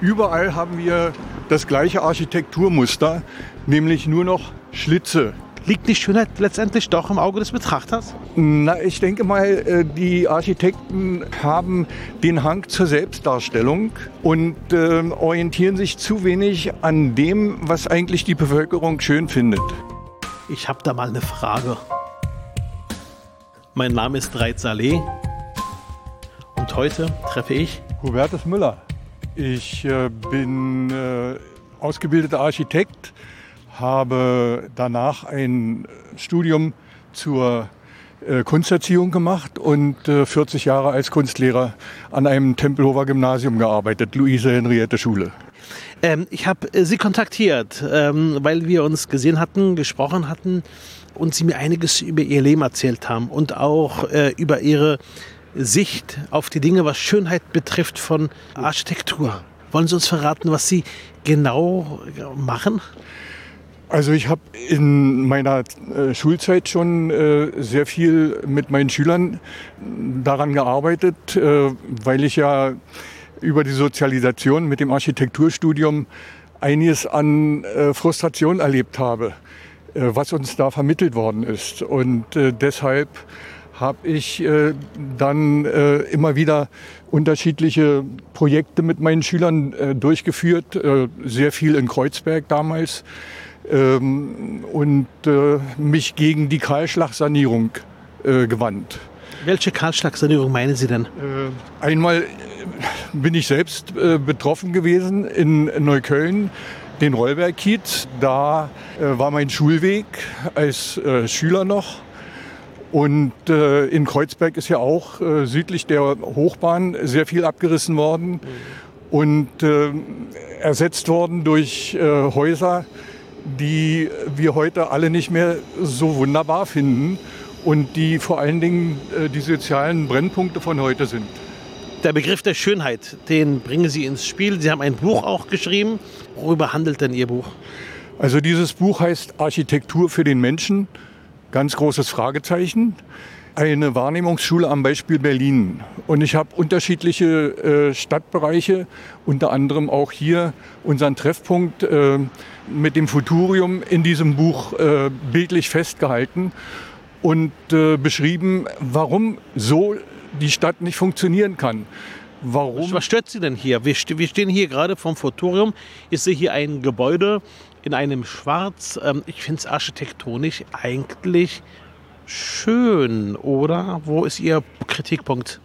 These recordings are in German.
Überall haben wir das gleiche Architekturmuster, nämlich nur noch Schlitze. Liegt die Schönheit letztendlich doch im Auge des Betrachters? Na, ich denke mal, äh, die Architekten haben den Hang zur Selbstdarstellung und äh, orientieren sich zu wenig an dem, was eigentlich die Bevölkerung schön findet. Ich habe da mal eine Frage. Mein Name ist Reit Saleh und heute treffe ich Hubertus Müller. Ich äh, bin äh, ausgebildeter Architekt, habe danach ein Studium zur äh, Kunsterziehung gemacht und äh, 40 Jahre als Kunstlehrer an einem Tempelhofer Gymnasium gearbeitet, Luise Henriette Schule. Ähm, ich habe äh, Sie kontaktiert, ähm, weil wir uns gesehen hatten, gesprochen hatten und Sie mir einiges über Ihr Leben erzählt haben und auch äh, über Ihre Sicht auf die Dinge, was Schönheit betrifft von Architektur. Wollen Sie uns verraten, was Sie genau machen? Also ich habe in meiner äh, Schulzeit schon äh, sehr viel mit meinen Schülern daran gearbeitet, äh, weil ich ja über die Sozialisation mit dem Architekturstudium einiges an äh, Frustration erlebt habe, äh, was uns da vermittelt worden ist. Und äh, deshalb habe ich dann immer wieder unterschiedliche Projekte mit meinen Schülern durchgeführt, sehr viel in Kreuzberg damals ähm, und äh, mich gegen die Kahlschlagsanierung äh, gewandt. Welche Kahlschlagsanierung meinen Sie denn? Äh, einmal bin ich selbst äh, betroffen gewesen in Neukölln, den Rollberg-Kiez. Da äh, war mein Schulweg als äh, Schüler noch. Und in Kreuzberg ist ja auch südlich der Hochbahn sehr viel abgerissen worden mhm. und ersetzt worden durch Häuser, die wir heute alle nicht mehr so wunderbar finden und die vor allen Dingen äh, die sozialen Brennpunkte von heute sind. Der Begriff der Schönheit, den bringen Sie ins Spiel. Sie haben ein Buch auch geschrieben. Worüber handelt denn Ihr Buch? Also dieses Buch heißt Architektur für den Menschen. Ganz großes Fragezeichen eine Wahrnehmungsschule am Beispiel Berlin. Und ich habe unterschiedliche äh, Stadtbereiche, unter anderem auch hier unseren Treffpunkt äh, mit dem Futurium in diesem Buch äh, bildlich festgehalten und äh, beschrieben, warum so die Stadt nicht funktionieren kann. Warum? Was stört Sie denn hier? Wir, stehen hier gerade vom Futurium. Ich sehe hier ein Gebäude in einem Schwarz. Ähm, ich finde es architektonisch eigentlich schön, oder? Wo ist Ihr Kritikpunkt?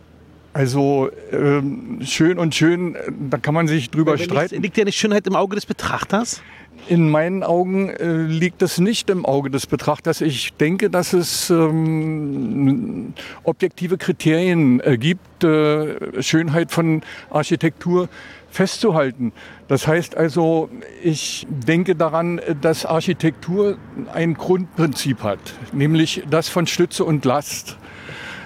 Also ähm, schön und schön, da kann man sich drüber streiten. Liegt ja nicht Schönheit im Auge des Betrachters? In meinen Augen äh, liegt es nicht im Auge des Betrachters. Ich denke, dass es ähm, objektive Kriterien äh, gibt, äh, Schönheit von Architektur festzuhalten. Das heißt also, ich denke daran, dass Architektur ein Grundprinzip hat, nämlich das von Stütze und Last.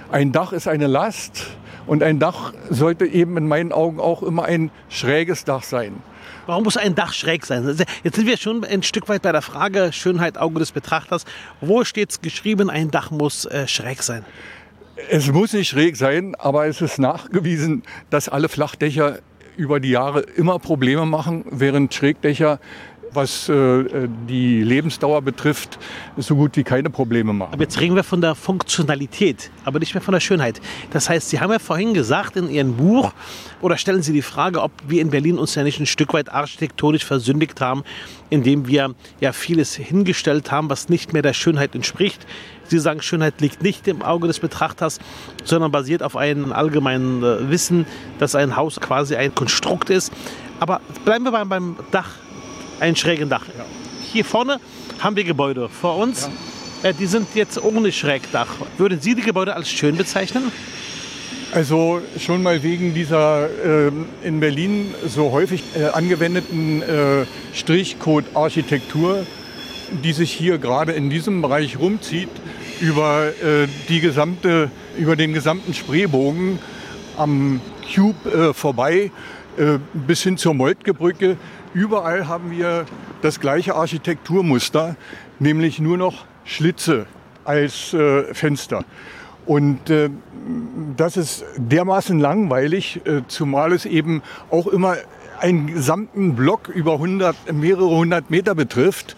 Ein Dach ist eine Last und ein Dach sollte eben in meinen Augen auch immer ein schräges Dach sein. Warum muss ein Dach schräg sein? Jetzt sind wir schon ein Stück weit bei der Frage Schönheit Auge des Betrachters. Wo steht es geschrieben, ein Dach muss äh, schräg sein? Es muss nicht schräg sein, aber es ist nachgewiesen, dass alle Flachdächer über die Jahre immer Probleme machen, während Schrägdächer was äh, die Lebensdauer betrifft, so gut wie keine Probleme machen. Aber jetzt reden wir von der Funktionalität, aber nicht mehr von der Schönheit. Das heißt, Sie haben ja vorhin gesagt in Ihrem Buch, oder stellen Sie die Frage, ob wir in Berlin uns ja nicht ein Stück weit architektonisch versündigt haben, indem wir ja vieles hingestellt haben, was nicht mehr der Schönheit entspricht. Sie sagen, Schönheit liegt nicht im Auge des Betrachters, sondern basiert auf einem allgemeinen äh, Wissen, dass ein Haus quasi ein Konstrukt ist. Aber bleiben wir beim, beim Dach, ein schrägen Dach. Ja. Hier vorne haben wir Gebäude vor uns. Ja. Äh, die sind jetzt ohne Schrägdach. Würden Sie die Gebäude als schön bezeichnen? Also schon mal wegen dieser äh, in Berlin so häufig äh, angewendeten äh, Strichcode-Architektur, die sich hier gerade in diesem Bereich rumzieht, über, äh, die gesamte, über den gesamten Spreebogen am Cube äh, vorbei bis hin zur Moltke-Brücke. Überall haben wir das gleiche Architekturmuster, nämlich nur noch Schlitze als äh, Fenster. Und äh, das ist dermaßen langweilig, äh, zumal es eben auch immer einen gesamten Block über 100, mehrere hundert Meter betrifft,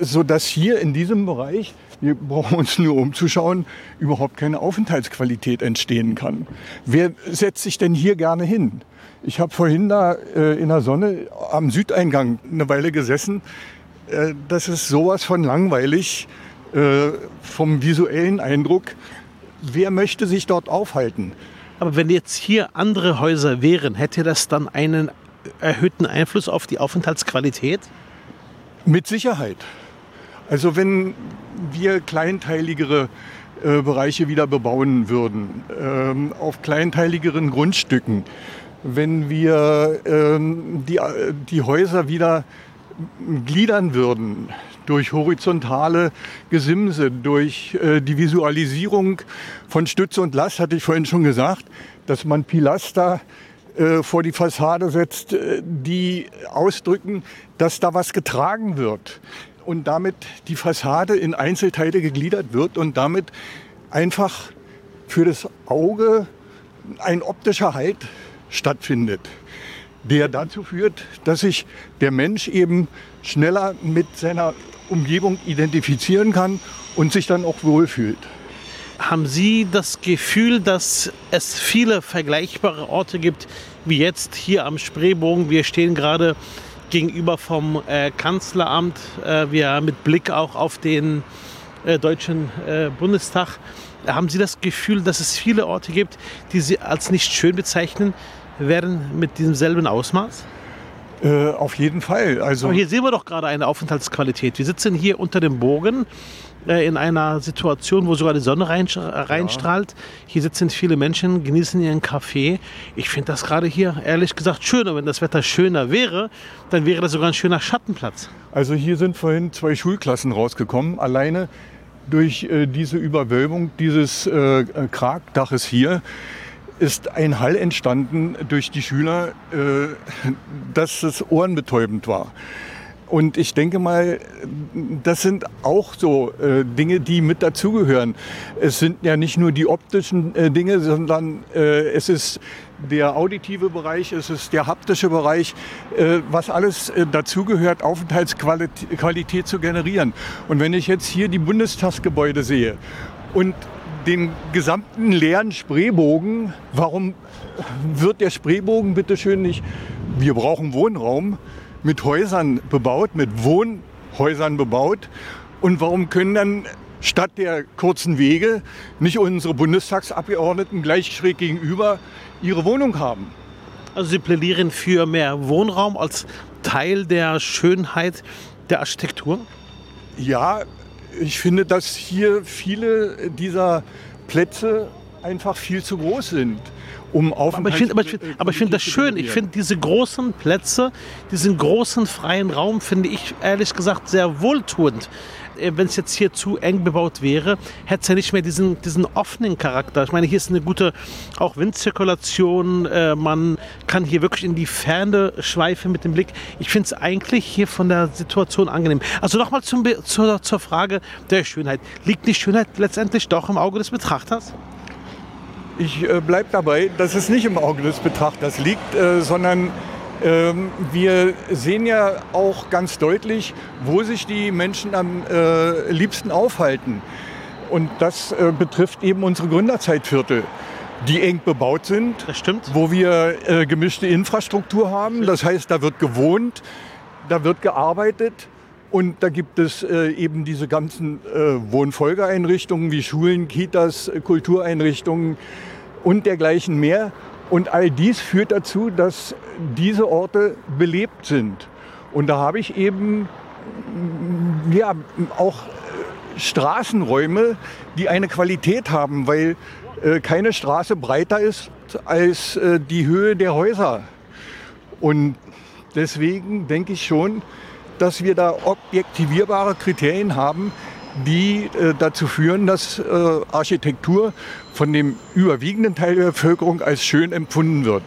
sodass hier in diesem Bereich, wir brauchen uns nur umzuschauen, überhaupt keine Aufenthaltsqualität entstehen kann. Wer setzt sich denn hier gerne hin? Ich habe vorhin da äh, in der Sonne am Südeingang eine Weile gesessen. Äh, das ist sowas von langweilig äh, vom visuellen Eindruck. Wer möchte sich dort aufhalten? Aber wenn jetzt hier andere Häuser wären, hätte das dann einen erhöhten Einfluss auf die Aufenthaltsqualität? Mit Sicherheit. Also wenn wir kleinteiligere äh, Bereiche wieder bebauen würden, ähm, auf kleinteiligeren Grundstücken, wenn wir ähm, die, die Häuser wieder gliedern würden durch horizontale Gesimse, durch äh, die Visualisierung von Stütze und Last, hatte ich vorhin schon gesagt, dass man Pilaster äh, vor die Fassade setzt, äh, die ausdrücken, dass da was getragen wird und damit die Fassade in Einzelteile gegliedert wird und damit einfach für das Auge ein optischer Halt stattfindet, der dazu führt, dass sich der Mensch eben schneller mit seiner Umgebung identifizieren kann und sich dann auch wohlfühlt. Haben Sie das Gefühl, dass es viele vergleichbare Orte gibt, wie jetzt hier am Spreebogen? Wir stehen gerade gegenüber vom äh, Kanzleramt, äh, wir mit Blick auch auf den äh, Deutschen äh, Bundestag. Haben Sie das Gefühl, dass es viele Orte gibt, die Sie als nicht schön bezeichnen, werden mit diesem selben Ausmaß? Äh, auf jeden Fall. Also Aber hier sehen wir doch gerade eine Aufenthaltsqualität. Wir sitzen hier unter dem Bogen äh, in einer Situation, wo sogar die Sonne reinstrahlt. Ja. Hier sitzen viele Menschen, genießen ihren Kaffee. Ich finde das gerade hier ehrlich gesagt schöner. Wenn das Wetter schöner wäre, dann wäre das sogar ein schöner Schattenplatz. Also hier sind vorhin zwei Schulklassen rausgekommen, alleine durch äh, diese Überwölbung dieses äh, Kragdaches hier ist ein Hall entstanden durch die Schüler, äh, dass es ohrenbetäubend war. Und ich denke mal, das sind auch so äh, Dinge, die mit dazugehören. Es sind ja nicht nur die optischen äh, Dinge, sondern äh, es ist der auditive Bereich, es ist der haptische Bereich, äh, was alles äh, dazugehört, Aufenthaltsqualität zu generieren. Und wenn ich jetzt hier die Bundestagsgebäude sehe und den gesamten leeren Spreebogen. Warum wird der Spreebogen bitte schön nicht? Wir brauchen Wohnraum mit Häusern bebaut, mit Wohnhäusern bebaut. Und warum können dann statt der kurzen Wege nicht unsere Bundestagsabgeordneten gleich schräg gegenüber ihre Wohnung haben? Also Sie plädieren für mehr Wohnraum als Teil der Schönheit der Architektur? Ja, ich finde, dass hier viele dieser Plätze einfach viel zu groß sind. Um aber ich finde aber ich find das schön. Ich finde diese großen Plätze, diesen großen freien Raum, finde ich ehrlich gesagt sehr wohltuend. Äh, wenn es jetzt hier zu eng bebaut wäre, hätte es ja nicht mehr diesen, diesen offenen Charakter. Ich meine, hier ist eine gute auch Windzirkulation. Äh, man kann hier wirklich in die Ferne schweifen mit dem Blick. Ich finde es eigentlich hier von der Situation angenehm. Also nochmal zur, zur Frage der Schönheit. Liegt die Schönheit letztendlich doch im Auge des Betrachters? Ich äh, bleibe dabei, dass es nicht im Auge des Betrachters liegt, äh, sondern ähm, wir sehen ja auch ganz deutlich, wo sich die Menschen am äh, liebsten aufhalten. Und das äh, betrifft eben unsere Gründerzeitviertel, die eng bebaut sind. Das stimmt. Wo wir äh, gemischte Infrastruktur haben. Das heißt, da wird gewohnt, da wird gearbeitet. Und da gibt es äh, eben diese ganzen äh, Wohnfolgeeinrichtungen wie Schulen, Kitas, Kultureinrichtungen und dergleichen mehr. Und all dies führt dazu, dass diese Orte belebt sind. Und da habe ich eben ja, auch Straßenräume, die eine Qualität haben, weil äh, keine Straße breiter ist als äh, die Höhe der Häuser. Und deswegen denke ich schon, dass wir da objektivierbare Kriterien haben, die äh, dazu führen, dass äh, Architektur von dem überwiegenden Teil der Bevölkerung als schön empfunden wird.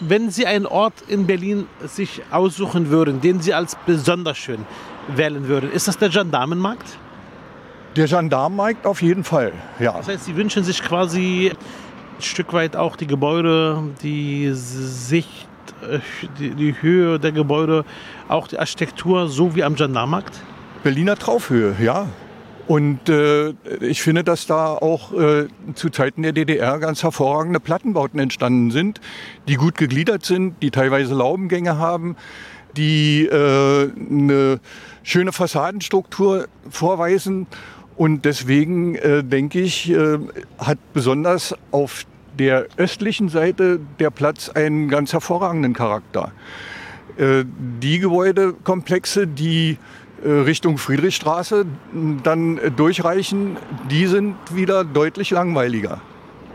Wenn Sie einen Ort in Berlin sich aussuchen würden, den Sie als besonders schön wählen würden, ist das der Gendarmenmarkt? Der Gendarmenmarkt auf jeden Fall, ja. Das heißt, Sie wünschen sich quasi ein Stück weit auch die Gebäude, die sich die, die Höhe der Gebäude, auch die Architektur, so wie am Gendarmarkt? Berliner Traufhöhe, ja. Und äh, ich finde, dass da auch äh, zu Zeiten der DDR ganz hervorragende Plattenbauten entstanden sind, die gut gegliedert sind, die teilweise Laubengänge haben, die äh, eine schöne Fassadenstruktur vorweisen. Und deswegen äh, denke ich, äh, hat besonders auf der östlichen Seite der Platz einen ganz hervorragenden Charakter. Äh, die Gebäudekomplexe, die äh, Richtung Friedrichstraße dann durchreichen, die sind wieder deutlich langweiliger.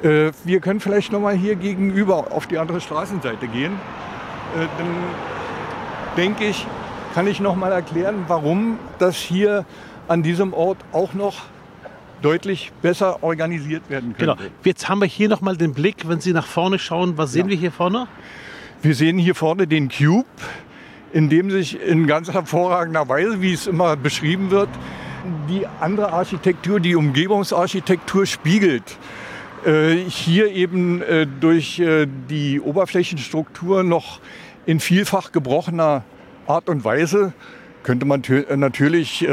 Äh, wir können vielleicht noch mal hier gegenüber auf die andere Straßenseite gehen. Äh, dann denke ich, kann ich noch mal erklären, warum das hier an diesem Ort auch noch deutlich besser organisiert werden könnte. Genau. Jetzt haben wir hier noch mal den Blick, wenn Sie nach vorne schauen. Was sehen ja. wir hier vorne? Wir sehen hier vorne den Cube, in dem sich in ganz hervorragender Weise, wie es immer beschrieben wird, die andere Architektur, die Umgebungsarchitektur spiegelt. Äh, hier eben äh, durch äh, die Oberflächenstruktur noch in vielfach gebrochener Art und Weise könnte man natürlich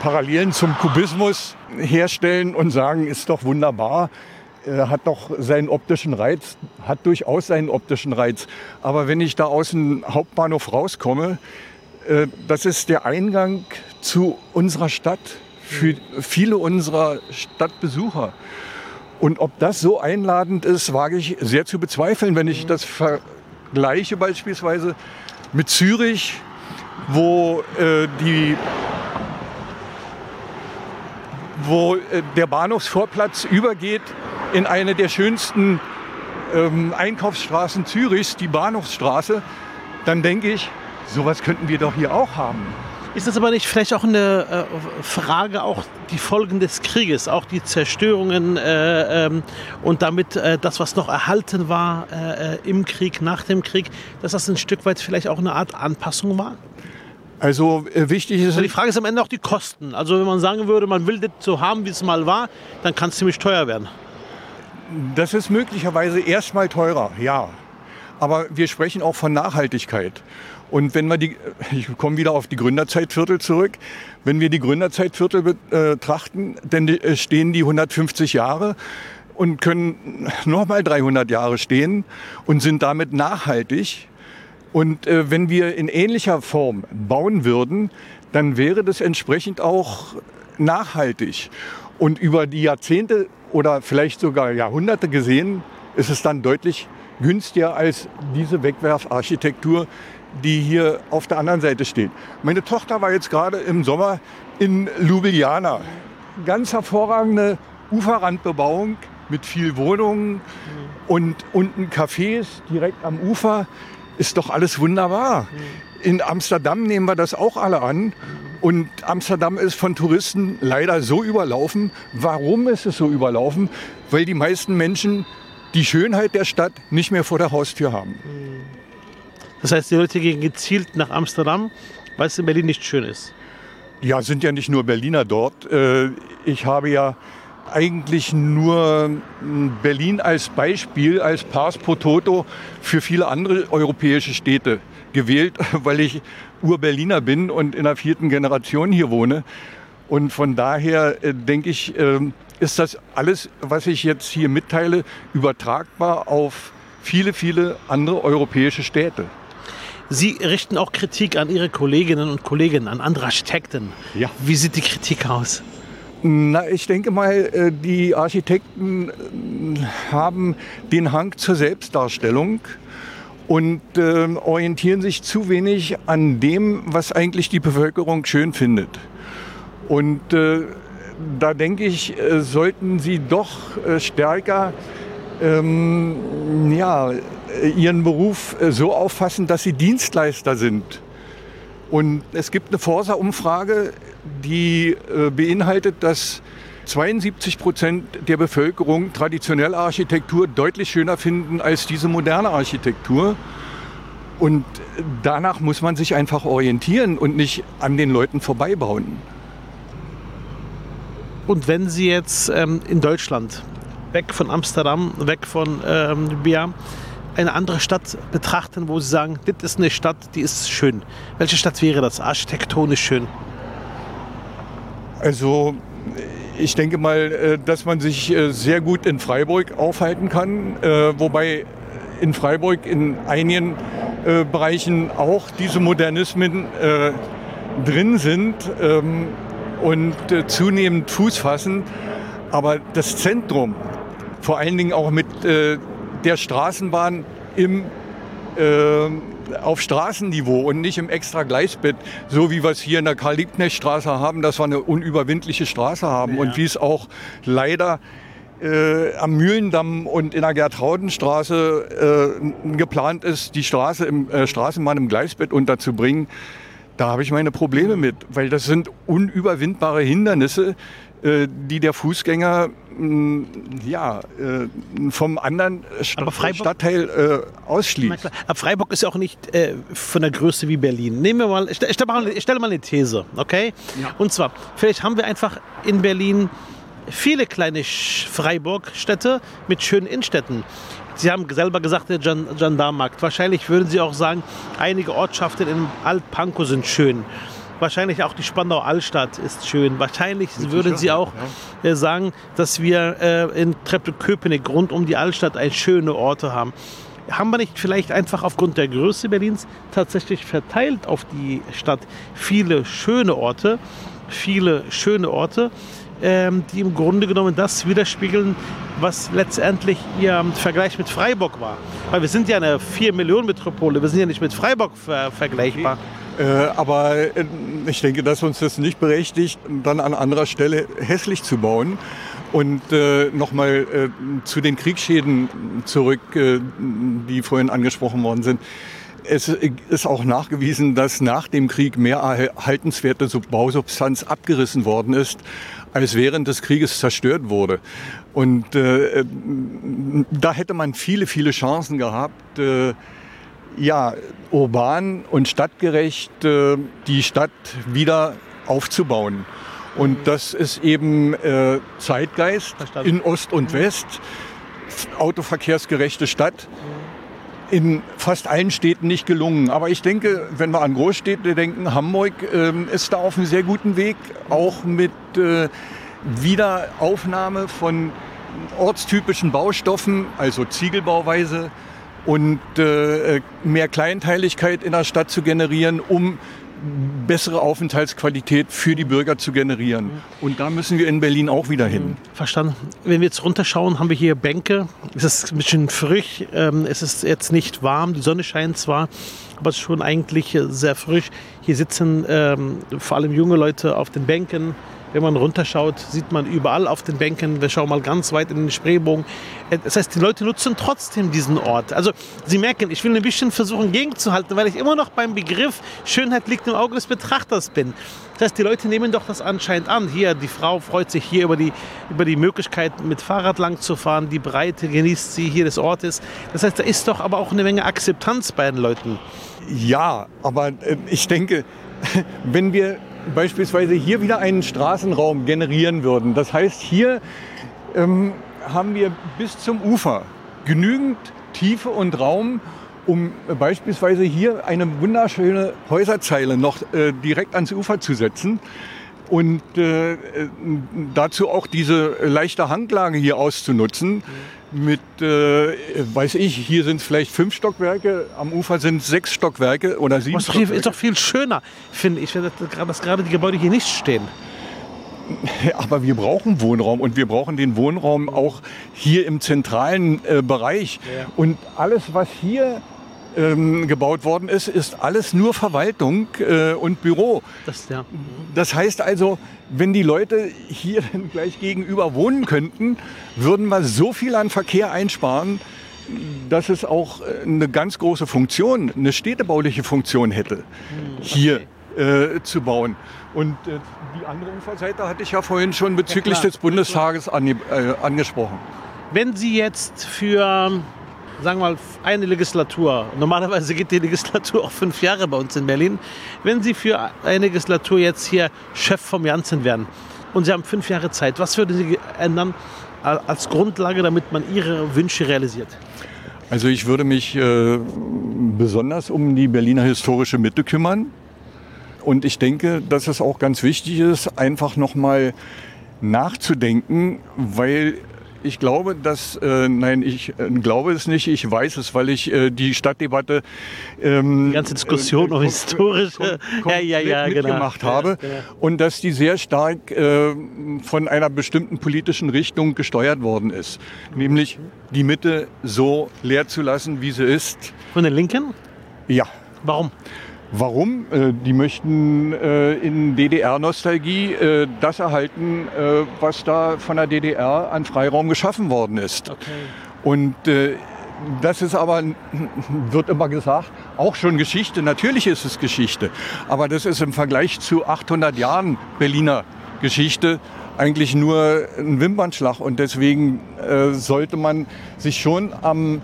Parallelen zum Kubismus herstellen und sagen, ist doch wunderbar, äh, hat doch seinen optischen Reiz, hat durchaus seinen optischen Reiz. Aber wenn ich da aus dem Hauptbahnhof rauskomme, äh, das ist der Eingang zu unserer Stadt, für viele unserer Stadtbesucher. Und ob das so einladend ist, wage ich sehr zu bezweifeln, wenn ich das vergleiche beispielsweise mit Zürich, wo äh, die wo äh, der Bahnhofsvorplatz übergeht in eine der schönsten ähm, Einkaufsstraßen Zürichs, die Bahnhofsstraße, dann denke ich, sowas könnten wir doch hier auch haben. Ist das aber nicht vielleicht auch eine äh, Frage, auch die Folgen des Krieges, auch die Zerstörungen äh, ähm, und damit äh, das, was noch erhalten war äh, im Krieg, nach dem Krieg, dass das ein Stück weit vielleicht auch eine Art Anpassung war? Also äh, wichtig ist. Also die Frage ist am Ende auch die Kosten. Also wenn man sagen würde, man will das so haben, wie es mal war, dann kann es ziemlich teuer werden. Das ist möglicherweise erstmal teurer, ja. Aber wir sprechen auch von Nachhaltigkeit. Und wenn wir die, ich komme wieder auf die Gründerzeitviertel zurück, wenn wir die Gründerzeitviertel betrachten, dann äh, stehen die 150 Jahre und können nochmal 300 Jahre stehen und sind damit nachhaltig und äh, wenn wir in ähnlicher Form bauen würden, dann wäre das entsprechend auch nachhaltig. Und über die Jahrzehnte oder vielleicht sogar Jahrhunderte gesehen, ist es dann deutlich günstiger als diese Wegwerfarchitektur, die hier auf der anderen Seite steht. Meine Tochter war jetzt gerade im Sommer in Ljubljana. Ganz hervorragende Uferrandbebauung mit viel Wohnungen und unten Cafés direkt am Ufer ist doch alles wunderbar. In Amsterdam nehmen wir das auch alle an. Und Amsterdam ist von Touristen leider so überlaufen. Warum ist es so überlaufen? Weil die meisten Menschen die Schönheit der Stadt nicht mehr vor der Haustür haben. Das heißt, die Leute gehen gezielt nach Amsterdam, weil es in Berlin nicht schön ist. Ja, sind ja nicht nur Berliner dort. Äh, ich habe ja eigentlich nur Berlin als Beispiel, als Pars pro Toto für viele andere europäische Städte gewählt, weil ich Ur-Berliner bin und in der vierten Generation hier wohne. Und von daher äh, denke ich, äh, ist das alles, was ich jetzt hier mitteile, übertragbar auf viele, viele andere europäische Städte. Sie richten auch Kritik an Ihre Kolleginnen und Kollegen, an andere Architekten. Ja. Wie sieht die Kritik aus? Na, ich denke mal, äh, die Architekten äh, haben den Hang zur Selbstdarstellung und äh, orientieren sich zu wenig an dem, was eigentlich die Bevölkerung schön findet. Und äh, da denke ich, äh, sollten sie doch stärker ähm, ja, ihren Beruf so auffassen, dass sie Dienstleister sind. Und es gibt eine Forsa-Umfrage die äh, beinhaltet, dass 72 Prozent der Bevölkerung traditionelle Architektur deutlich schöner finden als diese moderne Architektur. Und danach muss man sich einfach orientieren und nicht an den Leuten vorbeibauen. Und wenn Sie jetzt ähm, in Deutschland, weg von Amsterdam, weg von ähm, Bia, eine andere Stadt betrachten, wo Sie sagen, das ist eine Stadt, die ist schön? Welche Stadt wäre das architektonisch schön? Also ich denke mal, äh, dass man sich äh, sehr gut in Freiburg aufhalten kann, äh, wobei in Freiburg in einigen Bereichen auch diese Modernismen drin sind ähm, und zunehmend Fuß fassen. Aber das Zentrum, vor allen Dingen auch mit der Straßenbahn im auf Straßenniveau und nicht im extra Gleisbett, so wie wir es hier in der Karl-Liebknecht-Straße haben, dass wir eine unüberwindliche Straße haben ja. und wie es auch leider äh, am Mühlendamm und in der Gertraudenstraße äh, geplant ist, die Straße im, äh, Straßenbahn im Gleisbett unterzubringen. Da habe ich meine Probleme mit, weil das sind unüberwindbare Hindernisse, die der Fußgänger mm, ja, äh, vom anderen Stadt Stadtteil äh, ausschließt. Aber Freiburg ist ja auch nicht äh, von der Größe wie Berlin. Nehmen wir mal, ich stelle mal, stell mal eine These, okay? Ja. Und zwar, vielleicht haben wir einfach in Berlin viele kleine Freiburg-Städte mit schönen Innenstädten. Sie haben selber gesagt, der Gendarmarkt. Wahrscheinlich würden Sie auch sagen, einige Ortschaften in Alt-Pankow sind schön. Wahrscheinlich auch die Spandau Altstadt ist schön. Wahrscheinlich würden Sie auch ja. Äh, sagen, dass wir äh, in Treptow-Köpenick rund um die Altstadt ein schöne Orte haben. Haben wir nicht vielleicht einfach aufgrund der Größe Berlins tatsächlich verteilt auf die Stadt viele schöne Orte, viele schöne Orte, ähm, die im Grunde genommen das widerspiegeln, was letztendlich ihr Vergleich mit Freiburg war. Weil wir sind ja eine 4-Millionen-Metropole, wir sind ja nicht mit Freiburg ver vergleichbar. Okay. Äh, aber äh, ich denke, dass uns das nicht berechtigt, dann an anderer Stelle hässlich zu bauen. Und äh, nochmal äh, zu den Kriegsschäden zurück, äh, die vorhin angesprochen worden sind. Es ist auch nachgewiesen, dass nach dem Krieg mehr erhaltenswerte Bausubstanz abgerissen worden ist, als während des Krieges zerstört wurde. Und äh, da hätte man viele, viele Chancen gehabt, äh, ja, urban und stadtgerecht äh, die Stadt wieder aufzubauen. Und das ist eben äh, Zeitgeist in Ost und West, autoverkehrsgerechte Stadt. In fast allen Städten nicht gelungen. Aber ich denke, wenn wir an Großstädte denken, Hamburg äh, ist da auf einem sehr guten Weg, auch mit äh, Wiederaufnahme von ortstypischen Baustoffen, also Ziegelbauweise, und äh, mehr Kleinteiligkeit in der Stadt zu generieren, um bessere Aufenthaltsqualität für die Bürger zu generieren. Und da müssen wir in Berlin auch wieder hin. Verstanden. Wenn wir jetzt runterschauen, haben wir hier Bänke. Es ist ein bisschen frisch. Ähm, es ist jetzt nicht warm. Die Sonne scheint zwar, aber es ist schon eigentlich sehr frisch. Hier sitzen ähm, vor allem junge Leute auf den Bänken. Wenn man runterschaut, sieht man überall auf den Bänken, wir schauen mal ganz weit in den Spreebogen. Das heißt, die Leute nutzen trotzdem diesen Ort. Also Sie merken, ich will ein bisschen versuchen gegenzuhalten, weil ich immer noch beim Begriff Schönheit liegt im Auge des Betrachters bin. Das heißt, die Leute nehmen doch das anscheinend an. Hier, die Frau freut sich hier über die, über die Möglichkeit, mit Fahrrad lang zu fahren. Die Breite genießt sie hier des Ortes. Das heißt, da ist doch aber auch eine Menge Akzeptanz bei den Leuten. Ja, aber äh, ich denke, wenn wir beispielsweise hier wieder einen Straßenraum generieren würden. Das heißt, hier ähm, haben wir bis zum Ufer genügend Tiefe und Raum, um äh, beispielsweise hier eine wunderschöne Häuserzeile noch äh, direkt ans Ufer zu setzen und äh, dazu auch diese leichte Hanglage hier auszunutzen mit, äh, weiß ich, hier sind es vielleicht fünf Stockwerke, am Ufer sind sechs Stockwerke oder sieben. Das ist doch viel schöner, finde ich, dass gerade die Gebäude hier nicht stehen. Aber wir brauchen Wohnraum und wir brauchen den Wohnraum auch hier im zentralen äh, Bereich. Ja. Und alles, was hier ähm, gebaut worden ist, ist alles nur Verwaltung äh, und Büro. Das, ja. das heißt also, wenn die Leute hier dann gleich gegenüber wohnen könnten, würden wir so viel an Verkehr einsparen, dass es auch äh, eine ganz große Funktion, eine städtebauliche Funktion hätte, hm, hier äh, zu bauen. Und äh, die andere Uferseite hatte ich ja vorhin schon bezüglich ja, des Bundestages ange äh, angesprochen. Wenn Sie jetzt für sagen wir mal, eine Legislatur, normalerweise geht die Legislatur auch fünf Jahre bei uns in Berlin, wenn Sie für eine Legislatur jetzt hier Chef vom Janssen werden und Sie haben fünf Jahre Zeit, was würden Sie ändern als Grundlage, damit man Ihre Wünsche realisiert? Also ich würde mich äh, besonders um die Berliner historische Mitte kümmern. Und ich denke, dass es auch ganz wichtig ist, einfach nochmal nachzudenken, weil ich glaube, dass, äh, nein, ich äh, glaube es nicht, ich weiß es, weil ich äh, die Stadtdebatte. Ähm, die ganze Diskussion äh, um historische ja, ja, ja, genau. mitgemacht genau. habe. Ja, genau. Und dass die sehr stark äh, von einer bestimmten politischen Richtung gesteuert worden ist. Nämlich die Mitte so leer zu lassen, wie sie ist. Von den Linken? Ja. Warum? Warum? Äh, die möchten äh, in DDR-Nostalgie äh, das erhalten, was da von der DDR an Freiraum geschaffen worden ist. Okay. Und das ist aber, wird immer gesagt, auch schon Geschichte. Natürlich ist es Geschichte. Aber das ist im Vergleich zu 800 Jahren Berliner Geschichte eigentlich nur ein Wimpernschlag. Und deswegen sollte man sich schon am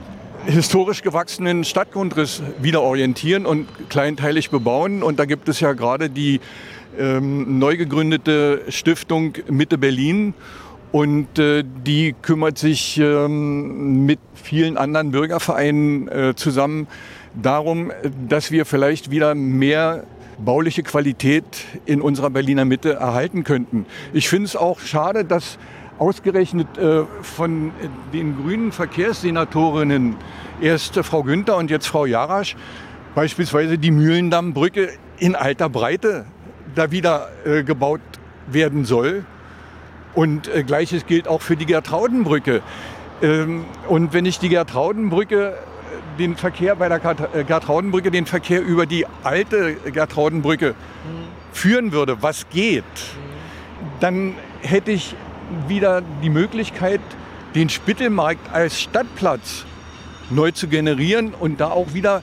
historisch gewachsenen Stadtgrundriss wieder orientieren und kleinteilig bebauen. Und da gibt es ja gerade die ähm, neu gegründete Stiftung Mitte Berlin. Und äh, die kümmert sich ähm, mit vielen anderen Bürgervereinen äh, zusammen darum, dass wir vielleicht wieder mehr bauliche Qualität in unserer Berliner Mitte erhalten könnten. Ich finde es auch schade, dass ausgerechnet äh, von den grünen Verkehrssenatorinnen, erst Frau Günther und jetzt Frau Jarasch, beispielsweise die Mühlendammbrücke in alter Breite da wieder äh, gebaut werden soll. Und äh, gleiches gilt auch für die Gertraudenbrücke. Ähm, und wenn ich die Gertraudenbrücke äh, den Verkehr bei der äh, Gertraudenbrücke, den Verkehr über die alte Gertraudenbrücke mhm. führen würde, was geht, mhm. dann hätte ich wieder die Möglichkeit, den Spittelmarkt als Stadtplatz neu zu generieren und da auch wieder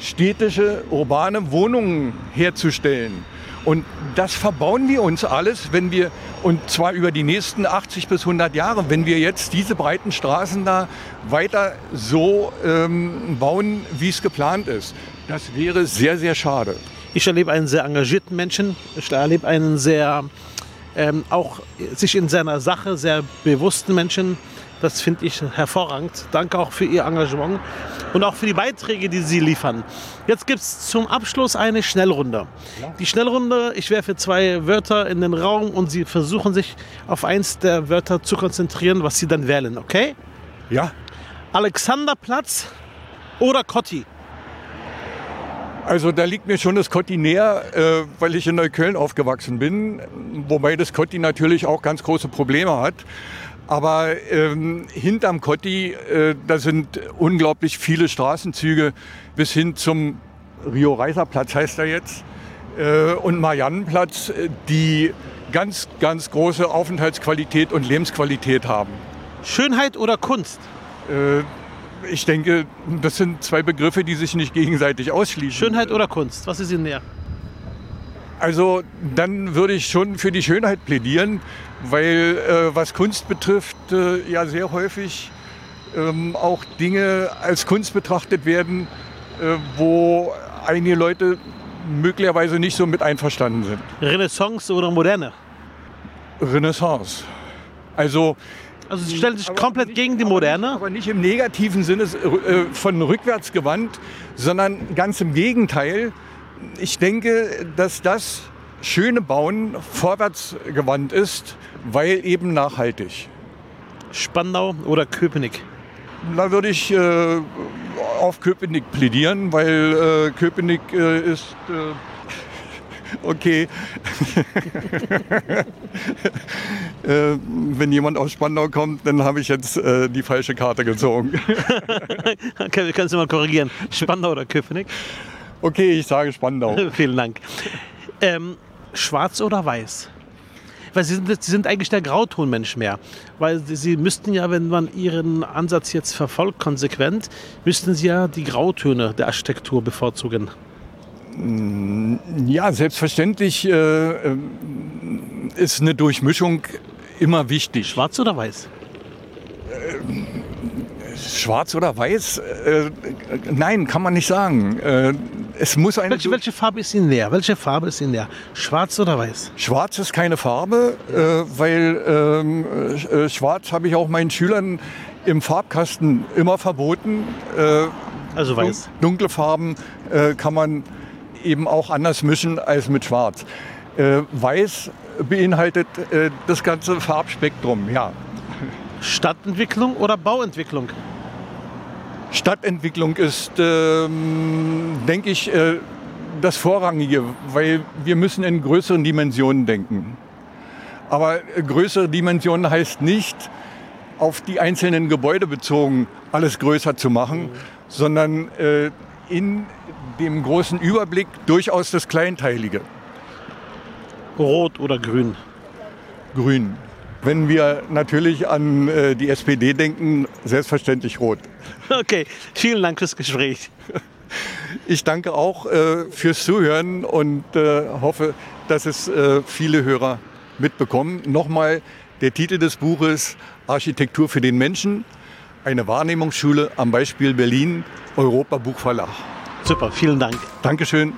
städtische, urbane Wohnungen herzustellen. Und das verbauen wir uns alles, wenn wir, und zwar über die nächsten 80 bis 100 Jahre, wenn wir jetzt diese breiten Straßen da weiter so ähm, bauen, wie es geplant ist. Das wäre sehr, sehr schade. Ich erlebe einen sehr engagierten Menschen. Ich erlebe einen sehr ähm, auch sich in seiner Sache sehr bewussten Menschen. Das finde ich hervorragend. Danke auch für Ihr Engagement und auch für die Beiträge, die Sie liefern. Jetzt gibt es zum Abschluss eine Schnellrunde. Die Schnellrunde, ich werfe zwei Wörter in den Raum und Sie versuchen sich auf eins der Wörter zu konzentrieren, was Sie dann wählen, okay? Ja. Alexanderplatz oder Kotti? Also da liegt mir schon das Kotti näher, äh, weil ich in Neukölln aufgewachsen bin, wobei das Kotti natürlich auch ganz große Probleme hat. Aber ähm, hinterm Kotti, äh, da sind unglaublich viele Straßenzüge bis hin zum Rio Reiser Platz heißt er jetzt äh, und Mariannenplatz, die ganz, ganz große Aufenthaltsqualität und Lebensqualität haben. Schönheit oder Kunst? Ich denke, das sind zwei Begriffe, die sich nicht gegenseitig ausschließen. Schönheit oder Kunst? Was ist Ihnen näher? Also dann würde ich schon für die Schönheit plädieren, weil äh, was Kunst betrifft, äh, ja sehr häufig ähm, auch Dinge als Kunst betrachtet werden, äh, wo einige Leute möglicherweise nicht so mit einverstanden sind. Renaissance oder Moderne? Renaissance. Also also sie stellt sich aber komplett nicht, gegen die Moderne? Aber nicht im negativen Sinne äh, von rückwärts gewandt, sondern ganz im Gegenteil. Ich denke, dass das schöne Bauen vorwärts gewandt ist, weil eben nachhaltig. Spandau oder Köpenick? Da würde ich äh, auf Köpenick plädieren, weil äh, Köpenick äh, ist äh, Okay. äh, wenn jemand aus Spandau kommt, dann habe ich jetzt äh, die falsche Karte gezogen. okay, wir können es mal korrigieren. Spandau oder Köpenick? Okay, ich sage Spandau. Vielen Dank. Ähm, schwarz oder weiß? Weil Sie sind, Sie sind eigentlich der Grautonmensch mehr. Weil Sie müssten ja, wenn man Ihren Ansatz jetzt verfolgt, konsequent, müssten Sie ja die Grautöne der Architektur bevorzugen. Ja, selbstverständlich äh, äh, ist eine Durchmischung immer wichtig. Schwarz oder weiß? Äh, schwarz oder weiß? Äh, nein, kann man nicht sagen. Äh, es muss eine welche, welche, Farbe ist Ihnen näher? Welche Farbe ist Ihnen näher? Schwarz oder weiß? Schwarz ist keine Farbe, äh, weil ähm, Schwarz habe ich auch meinen Schülern im Farbkasten immer verboten. Äh, Also weiß. Dunkle Farben äh, kann man eben auch anders mischen als mit Schwarz. Äh, Weiß beinhaltet äh, das ganze Farbspektrum, ja. Stadtentwicklung oder Bauentwicklung? Stadtentwicklung ist, ähm, denke ich, äh, das Vorrangige, weil wir müssen in größeren Dimensionen denken. Aber äh, größere Dimensionen heißt nicht, auf die einzelnen Gebäude bezogen alles größer zu machen, sondern äh, in dem großen Überblick durchaus das Kleinteilige. Rot oder grün? Grün. Wenn wir natürlich an äh, die SPD denken, selbstverständlich rot. Okay, vielen Dank fürs Gespräch. Ich danke auch äh, fürs Zuhören und äh, hoffe, dass es äh, viele Hörer mitbekommen. Nochmal der Titel des Buches Architektur für den Menschen, eine Wahrnehmungsschule am Beispiel Berlin, Europa Buchverlag. Super, vielen Dank. Dankeschön.